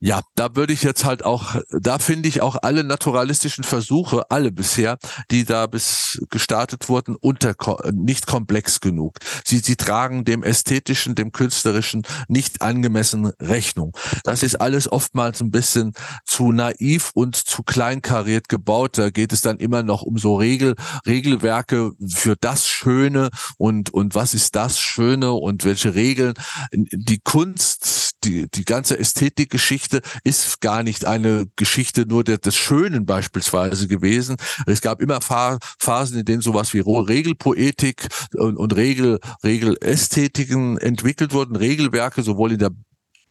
Ja, da würde ich jetzt halt auch, da finde ich auch alle naturalistischen Versuche, alle bisher, die da bis gestartet wurden, unter, nicht komplex genug. Sie, sie tragen dem ästhetischen, dem künstlerischen nicht angemessen Rechnung. Das ist alles oftmals ein bisschen zu naiv und zu kleinkariert gebaut. Da geht es dann immer noch um so Regel, Regelwerke für das Schöne und, und was ist das Schöne und welche Regeln. Die Kunst, die, die ganze Ästhetikgeschichte Geschichte ist gar nicht eine Geschichte nur des, des Schönen beispielsweise gewesen. Es gab immer Phasen, in denen sowas wie Regelpoetik und, und Regel, Regelästhetiken entwickelt wurden, Regelwerke sowohl in der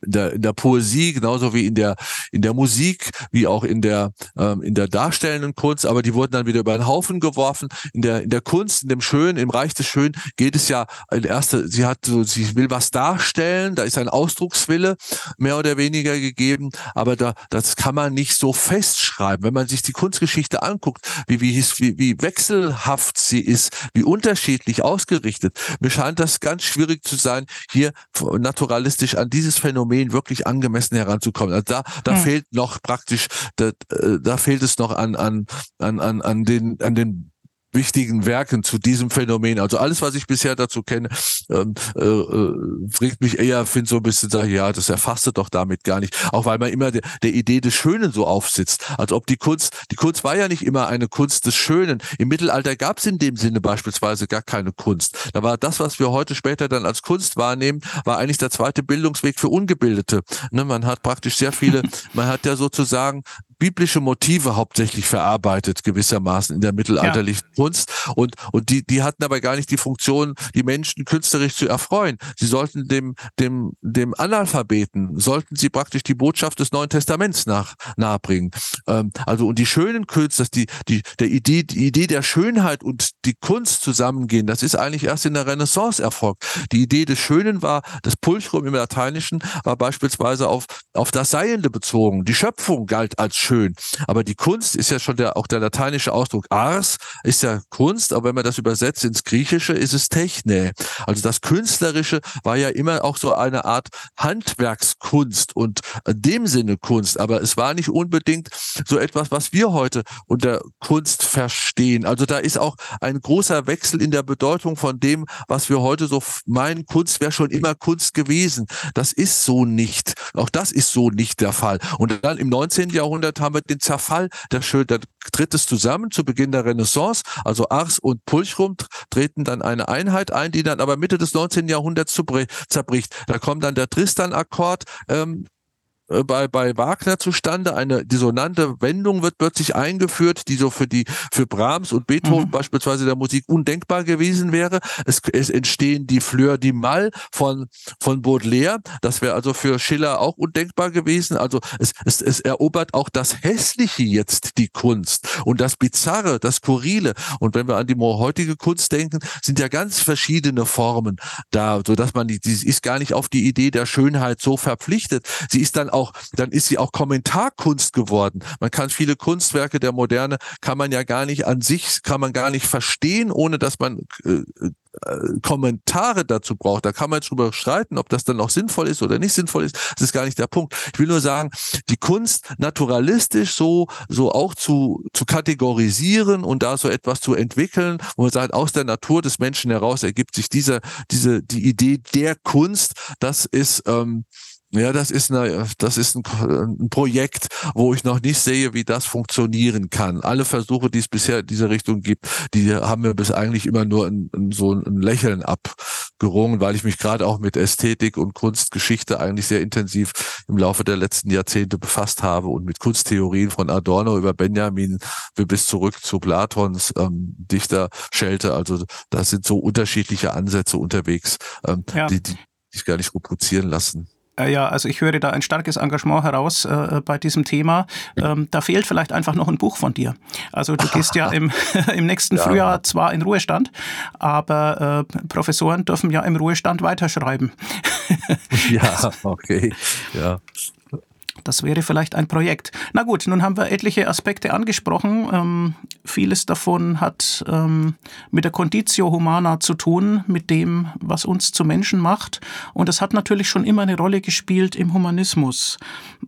der, in der Poesie, genauso wie in der, in der Musik, wie auch in der, ähm, in der darstellenden Kunst, aber die wurden dann wieder über den Haufen geworfen. In der, in der Kunst, in dem Schönen, im Reich des Schönen geht es ja in erster, sie hat so, sie will was darstellen, da ist ein Ausdruckswille mehr oder weniger gegeben, aber da, das kann man nicht so festschreiben. Wenn man sich die Kunstgeschichte anguckt, wie, wie, wie, wie wechselhaft sie ist, wie unterschiedlich ausgerichtet, mir scheint das ganz schwierig zu sein, hier naturalistisch an dieses Phänomen wirklich angemessen heranzukommen. Also da, da hm. fehlt noch praktisch, da, äh, da fehlt es noch an, an, an, an, an den, an den wichtigen Werken zu diesem Phänomen. Also alles, was ich bisher dazu kenne, ähm, äh, äh, bringt mich eher, finde so ein bisschen, sage ja, das erfasst doch damit gar nicht. Auch weil man immer der, der Idee des Schönen so aufsitzt. Als ob die Kunst, die Kunst war ja nicht immer eine Kunst des Schönen. Im Mittelalter gab es in dem Sinne beispielsweise gar keine Kunst. Da war das, was wir heute später dann als Kunst wahrnehmen, war eigentlich der zweite Bildungsweg für Ungebildete. Ne, man hat praktisch sehr viele, man hat ja sozusagen biblische Motive hauptsächlich verarbeitet, gewissermaßen in der mittelalterlichen ja. Kunst. Und, und die, die hatten aber gar nicht die Funktion, die Menschen künstlerisch zu erfreuen. Sie sollten dem, dem, dem Analphabeten, sollten sie praktisch die Botschaft des Neuen Testaments nach, nahebringen. Ähm, also, und die schönen Künste, dass die, die, der Idee, die Idee der Schönheit und die Kunst zusammengehen, das ist eigentlich erst in der Renaissance erfolgt. Die Idee des Schönen war, das Pulchrum im Lateinischen war beispielsweise auf, auf das Seiende bezogen. Die Schöpfung galt als schön. Aber die Kunst ist ja schon der, auch der lateinische Ausdruck Ars ist ja Kunst, aber wenn man das übersetzt ins Griechische, ist es Techne. Also das Künstlerische war ja immer auch so eine Art Handwerkskunst und in dem Sinne Kunst. Aber es war nicht unbedingt so etwas, was wir heute unter Kunst verstehen. Also da ist auch ein großer Wechsel in der Bedeutung von dem, was wir heute so meinen, Kunst wäre schon immer Kunst gewesen. Das ist so nicht. Auch das ist so nicht der Fall. Und dann im 19. Jahrhundert haben wir den Zerfall der da tritt es zusammen zu Beginn der Renaissance, also Ars und Pulchrum treten dann eine Einheit ein, die dann aber Mitte des 19. Jahrhunderts zerbricht. Da kommt dann der Tristan-Akkord ähm, äh, bei, bei Wagner zustande. Eine dissonante Wendung wird plötzlich eingeführt, die so für die für Brahms und Beethoven mhm. beispielsweise der Musik undenkbar gewesen wäre. Es, es entstehen die Fleur die Mal von von Baudelaire. Das wäre also für Schiller auch undenkbar gewesen. Also es, es, es erobert auch das Hässliche jetzt die Kunst und das Bizarre, das Skurrile. Und wenn wir an die heutige Kunst denken, sind ja ganz verschiedene Formen da, so dass man die, die ist gar nicht auf die Idee der Schönheit so verpflichtet. Sie ist dann auch, dann ist sie auch Kommentarkunst geworden. Man kann viele Kunstwerke der Moderne, kann man ja gar nicht an sich, kann man gar nicht verstehen, ohne dass man äh, äh, Kommentare dazu braucht. Da kann man jetzt drüber streiten, ob das dann auch sinnvoll ist oder nicht sinnvoll ist. Das ist gar nicht der Punkt. Ich will nur sagen, die Kunst naturalistisch so, so auch zu, zu kategorisieren und da so etwas zu entwickeln, wo man sagt, aus der Natur des Menschen heraus ergibt sich diese, diese, die Idee der Kunst. Das ist, ähm, ja, das ist, eine, das ist ein, ein, Projekt, wo ich noch nicht sehe, wie das funktionieren kann. Alle Versuche, die es bisher in diese Richtung gibt, die haben mir bis eigentlich immer nur ein, ein, so ein Lächeln abgerungen, weil ich mich gerade auch mit Ästhetik und Kunstgeschichte eigentlich sehr intensiv im Laufe der letzten Jahrzehnte befasst habe und mit Kunsttheorien von Adorno über Benjamin bis zurück zu Platons ähm, Dichter Schelte. Also da sind so unterschiedliche Ansätze unterwegs, ähm, ja. die, die sich gar nicht reproduzieren lassen. Äh, ja, also ich höre da ein starkes Engagement heraus äh, bei diesem Thema. Ähm, da fehlt vielleicht einfach noch ein Buch von dir. Also du gehst ja im, im nächsten ja. Frühjahr zwar in Ruhestand, aber äh, Professoren dürfen ja im Ruhestand weiterschreiben. ja, okay. Ja. Das wäre vielleicht ein Projekt. Na gut, nun haben wir etliche Aspekte angesprochen. Ähm, vieles davon hat ähm, mit der Conditio Humana zu tun, mit dem, was uns zu Menschen macht. Und das hat natürlich schon immer eine Rolle gespielt im Humanismus.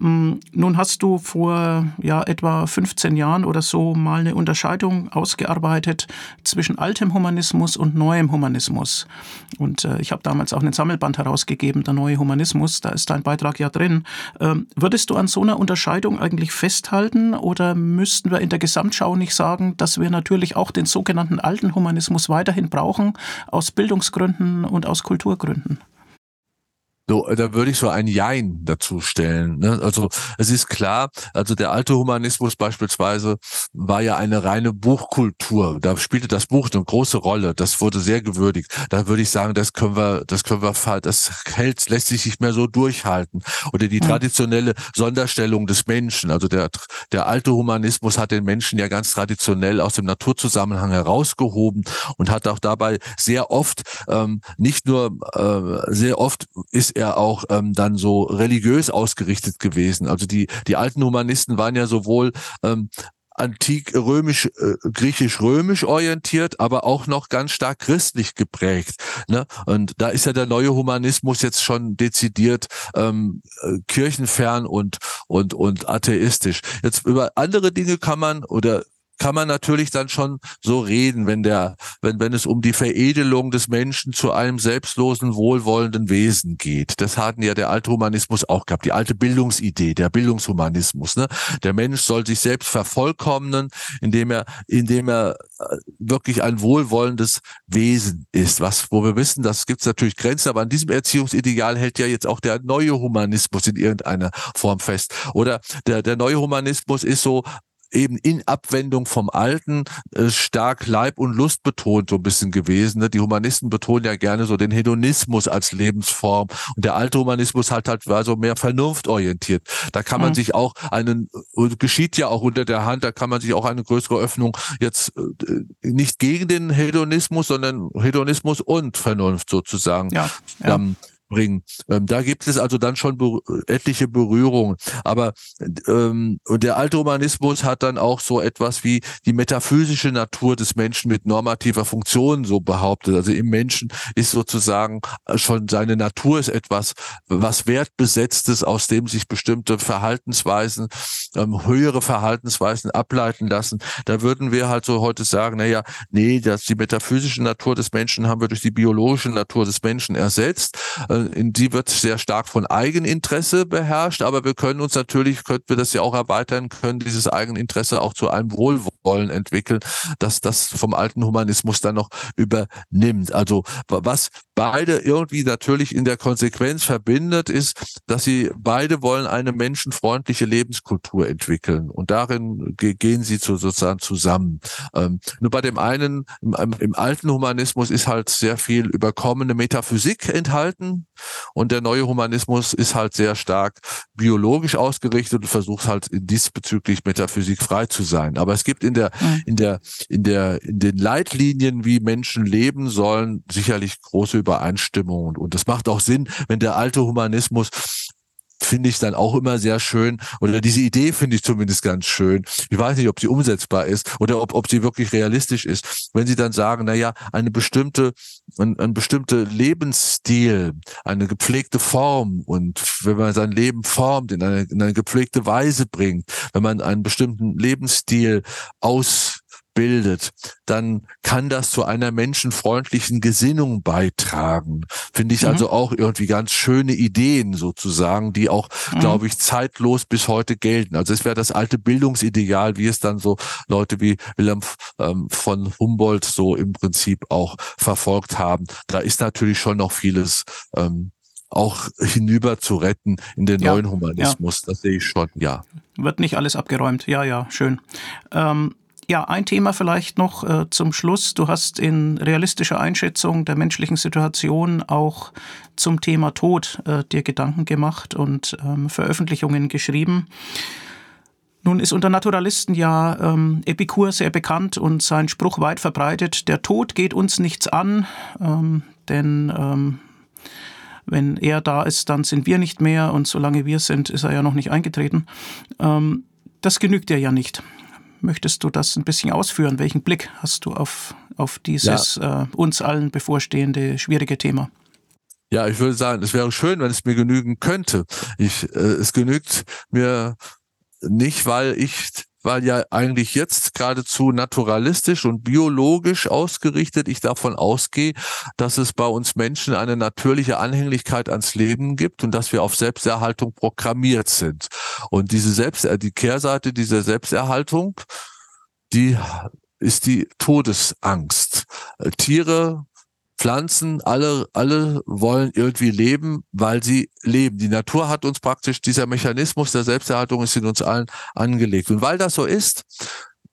Ähm, nun hast du vor ja, etwa 15 Jahren oder so mal eine Unterscheidung ausgearbeitet zwischen altem Humanismus und neuem Humanismus. Und äh, ich habe damals auch einen Sammelband herausgegeben, der neue Humanismus. Da ist dein Beitrag ja drin. Ähm, du an so einer Unterscheidung eigentlich festhalten oder müssten wir in der Gesamtschau nicht sagen, dass wir natürlich auch den sogenannten alten Humanismus weiterhin brauchen, aus Bildungsgründen und aus Kulturgründen? So, da würde ich so ein Jein dazu stellen. Ne? Also es ist klar, also der alte Humanismus beispielsweise war ja eine reine Buchkultur. Da spielte das Buch eine große Rolle. Das wurde sehr gewürdigt. Da würde ich sagen, das können wir, das können wir, das hält, lässt sich nicht mehr so durchhalten. Oder die traditionelle Sonderstellung des Menschen. Also der, der alte Humanismus hat den Menschen ja ganz traditionell aus dem Naturzusammenhang herausgehoben und hat auch dabei sehr oft, ähm, nicht nur äh, sehr oft ist er auch ähm, dann so religiös ausgerichtet gewesen. Also die, die alten Humanisten waren ja sowohl ähm, antik römisch, äh, griechisch-römisch orientiert, aber auch noch ganz stark christlich geprägt. Ne? Und da ist ja der neue Humanismus jetzt schon dezidiert ähm, äh, kirchenfern und und und atheistisch. Jetzt über andere Dinge kann man oder kann man natürlich dann schon so reden, wenn der, wenn, wenn es um die Veredelung des Menschen zu einem selbstlosen, wohlwollenden Wesen geht. Das hatten ja der alte Humanismus auch gehabt, die alte Bildungsidee, der Bildungshumanismus. Ne? Der Mensch soll sich selbst vervollkommnen, indem er, indem er äh, wirklich ein wohlwollendes Wesen ist. Was, wo wir wissen, das gibt es natürlich Grenzen, aber an diesem Erziehungsideal hält ja jetzt auch der neue Humanismus in irgendeiner Form fest. Oder der, der neue Humanismus ist so eben in Abwendung vom Alten äh, stark Leib und Lust betont so ein bisschen gewesen. Ne? Die Humanisten betonen ja gerne so den Hedonismus als Lebensform und der alte Humanismus hat halt war so mehr vernunftorientiert. Da kann man mhm. sich auch einen geschieht ja auch unter der Hand, da kann man sich auch eine größere Öffnung jetzt äh, nicht gegen den Hedonismus, sondern Hedonismus und Vernunft sozusagen ja, ja. Ähm, bringen. Ähm, da gibt es also dann schon be etliche Berührungen. Aber ähm, der alte Humanismus hat dann auch so etwas wie die metaphysische Natur des Menschen mit normativer Funktion so behauptet. Also im Menschen ist sozusagen schon seine Natur ist etwas, was wertbesetztes, aus dem sich bestimmte Verhaltensweisen, ähm, höhere Verhaltensweisen ableiten lassen. Da würden wir halt so heute sagen, naja, nee, das, die metaphysische Natur des Menschen haben wir durch die biologische Natur des Menschen ersetzt. Äh, die wird sehr stark von Eigeninteresse beherrscht, aber wir können uns natürlich, könnten wir das ja auch erweitern, können dieses Eigeninteresse auch zu einem Wohlwollen entwickeln, dass das vom alten Humanismus dann noch übernimmt. Also was beide irgendwie natürlich in der Konsequenz verbindet, ist, dass sie beide wollen eine menschenfreundliche Lebenskultur entwickeln und darin gehen sie zu, sozusagen zusammen. Ähm, nur bei dem einen, im, im alten Humanismus ist halt sehr viel überkommene Metaphysik enthalten, und der neue Humanismus ist halt sehr stark biologisch ausgerichtet und versucht halt diesbezüglich Metaphysik frei zu sein. Aber es gibt in der, in der, in der, in den Leitlinien, wie Menschen leben sollen, sicherlich große Übereinstimmungen. Und das macht auch Sinn, wenn der alte Humanismus finde ich dann auch immer sehr schön. Oder diese Idee finde ich zumindest ganz schön. Ich weiß nicht, ob sie umsetzbar ist oder ob, ob sie wirklich realistisch ist. Wenn sie dann sagen, na ja, eine bestimmte, ein, ein bestimmte Lebensstil, eine gepflegte Form und wenn man sein Leben formt, in eine, in eine gepflegte Weise bringt, wenn man einen bestimmten Lebensstil aus bildet, dann kann das zu einer menschenfreundlichen Gesinnung beitragen. Finde ich mhm. also auch irgendwie ganz schöne Ideen sozusagen, die auch, mhm. glaube ich, zeitlos bis heute gelten. Also es wäre das alte Bildungsideal, wie es dann so Leute wie Wilhelm ähm, von Humboldt so im Prinzip auch verfolgt haben. Da ist natürlich schon noch vieles ähm, auch hinüber zu retten in den ja, neuen Humanismus. Ja. Das sehe ich schon, ja. Wird nicht alles abgeräumt. Ja, ja, schön. Ähm, ja, ein Thema vielleicht noch äh, zum Schluss. Du hast in realistischer Einschätzung der menschlichen Situation auch zum Thema Tod äh, dir Gedanken gemacht und ähm, Veröffentlichungen geschrieben. Nun ist unter Naturalisten ja ähm, Epikur sehr bekannt und sein Spruch weit verbreitet, der Tod geht uns nichts an, ähm, denn ähm, wenn er da ist, dann sind wir nicht mehr und solange wir sind, ist er ja noch nicht eingetreten. Ähm, das genügt dir ja nicht. Möchtest du das ein bisschen ausführen? Welchen Blick hast du auf, auf dieses ja. äh, uns allen bevorstehende schwierige Thema? Ja, ich würde sagen, es wäre schön, wenn es mir genügen könnte. Ich, äh, es genügt mir nicht, weil ich weil ja eigentlich jetzt geradezu naturalistisch und biologisch ausgerichtet ich davon ausgehe, dass es bei uns Menschen eine natürliche Anhänglichkeit ans Leben gibt und dass wir auf Selbsterhaltung programmiert sind. Und diese Selbst, äh, die Kehrseite dieser Selbsterhaltung, die ist die Todesangst. Äh, Tiere Pflanzen, alle, alle wollen irgendwie leben, weil sie leben. Die Natur hat uns praktisch, dieser Mechanismus der Selbsterhaltung ist in uns allen angelegt. Und weil das so ist,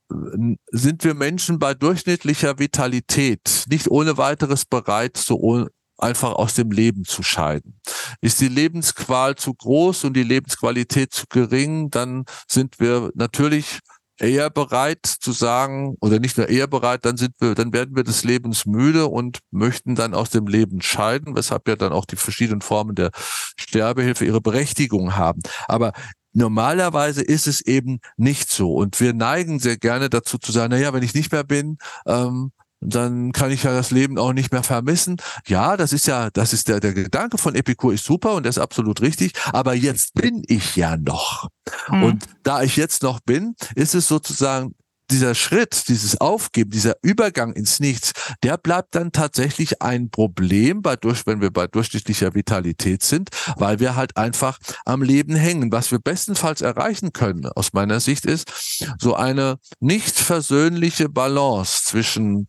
sind wir Menschen bei durchschnittlicher Vitalität nicht ohne weiteres bereit, so einfach aus dem Leben zu scheiden. Ist die Lebensqual zu groß und die Lebensqualität zu gering, dann sind wir natürlich eher bereit zu sagen, oder nicht nur eher bereit, dann sind wir, dann werden wir des Lebens müde und möchten dann aus dem Leben scheiden, weshalb ja dann auch die verschiedenen Formen der Sterbehilfe ihre Berechtigung haben. Aber Normalerweise ist es eben nicht so. Und wir neigen sehr gerne dazu zu sagen, na ja, wenn ich nicht mehr bin, ähm, dann kann ich ja das Leben auch nicht mehr vermissen. Ja, das ist ja, das ist der, der Gedanke von Epikur ist super und der ist absolut richtig. Aber jetzt bin ich ja noch. Mhm. Und da ich jetzt noch bin, ist es sozusagen dieser Schritt, dieses Aufgeben, dieser Übergang ins Nichts, der bleibt dann tatsächlich ein Problem, bei durch, wenn wir bei durchschnittlicher Vitalität sind, weil wir halt einfach am Leben hängen. Was wir bestenfalls erreichen können, aus meiner Sicht, ist so eine nicht versöhnliche Balance zwischen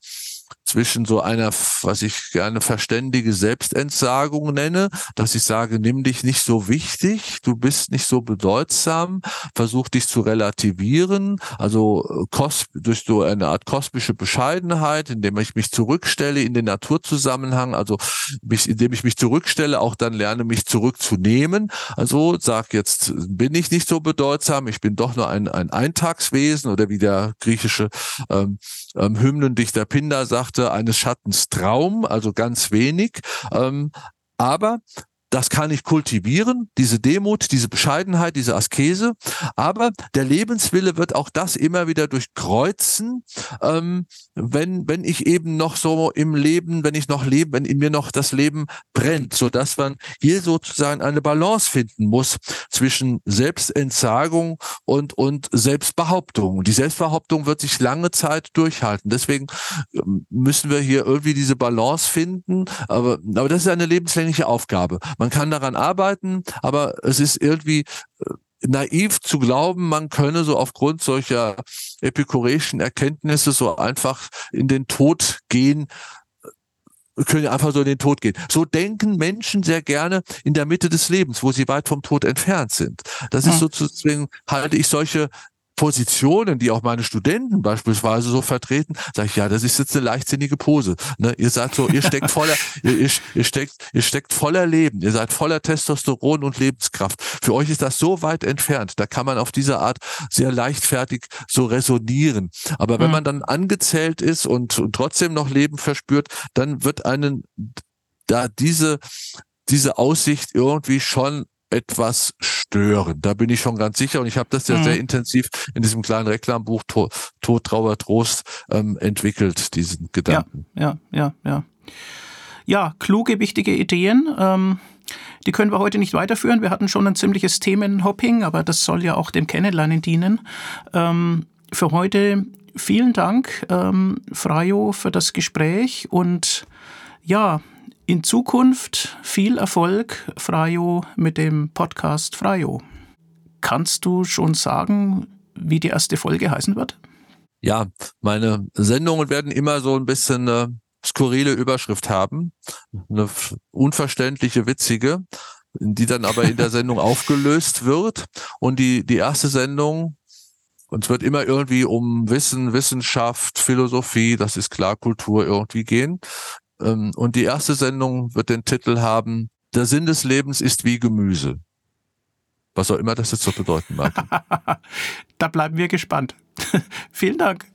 zwischen so einer, was ich gerne verständige Selbstentsagung nenne, dass ich sage, nimm dich nicht so wichtig, du bist nicht so bedeutsam, versuch dich zu relativieren, also äh, durch so eine Art kosmische Bescheidenheit, indem ich mich zurückstelle in den Naturzusammenhang, also mich, indem ich mich zurückstelle, auch dann lerne, mich zurückzunehmen. Also sag jetzt, bin ich nicht so bedeutsam, ich bin doch nur ein, ein Eintagswesen oder wie der griechische ähm, ähm, Hymnendichter Pindar sagt, eines Schattens Traum, also ganz wenig. Ähm, aber das kann ich kultivieren, diese Demut, diese Bescheidenheit, diese Askese. Aber der Lebenswille wird auch das immer wieder durchkreuzen, ähm, wenn, wenn ich eben noch so im Leben, wenn ich noch lebe, wenn in mir noch das Leben brennt, so dass man hier sozusagen eine Balance finden muss zwischen Selbstentsagung und, und Selbstbehauptung. Die Selbstbehauptung wird sich lange Zeit durchhalten. Deswegen ähm, müssen wir hier irgendwie diese Balance finden. Aber, aber das ist eine lebenslängliche Aufgabe. Man kann daran arbeiten, aber es ist irgendwie äh, naiv zu glauben, man könne so aufgrund solcher epikureischen Erkenntnisse so einfach in den Tod gehen, äh, können einfach so in den Tod gehen. So denken Menschen sehr gerne in der Mitte des Lebens, wo sie weit vom Tod entfernt sind. Das ist sozusagen, halte ich solche Positionen, die auch meine Studenten beispielsweise so vertreten, sage ich, ja, das ist jetzt eine leichtsinnige Pose. Ne? Ihr seid so, ihr steckt voller, ihr, ihr, steckt, ihr steckt voller Leben, ihr seid voller Testosteron und Lebenskraft. Für euch ist das so weit entfernt. Da kann man auf diese Art sehr leichtfertig so resonieren. Aber wenn mhm. man dann angezählt ist und, und trotzdem noch Leben verspürt, dann wird einen da diese diese Aussicht irgendwie schon etwas stören. Da bin ich schon ganz sicher und ich habe das ja mhm. sehr intensiv in diesem kleinen Reklambuch Tod, Trauer, Trost ähm, entwickelt, diesen Gedanken. Ja, ja, ja, ja. Ja, kluge, wichtige Ideen. Ähm, die können wir heute nicht weiterführen. Wir hatten schon ein ziemliches Themenhopping, aber das soll ja auch dem Kennenlernen dienen. Ähm, für heute vielen Dank, ähm, Frajo, für das Gespräch und ja, in Zukunft viel Erfolg, Frajo, mit dem Podcast Frajo. Kannst du schon sagen, wie die erste Folge heißen wird? Ja, meine Sendungen werden immer so ein bisschen eine skurrile Überschrift haben, eine unverständliche, witzige, die dann aber in der Sendung aufgelöst wird. Und die, die erste Sendung, und es wird immer irgendwie um Wissen, Wissenschaft, Philosophie, das ist klar, Kultur irgendwie gehen. Ähm, und die erste Sendung wird den Titel haben, der Sinn des Lebens ist wie Gemüse. Was auch immer das jetzt so bedeuten mag. da bleiben wir gespannt. Vielen Dank.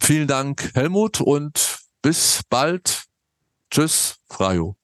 Vielen Dank, Helmut, und bis bald. Tschüss, Frajo.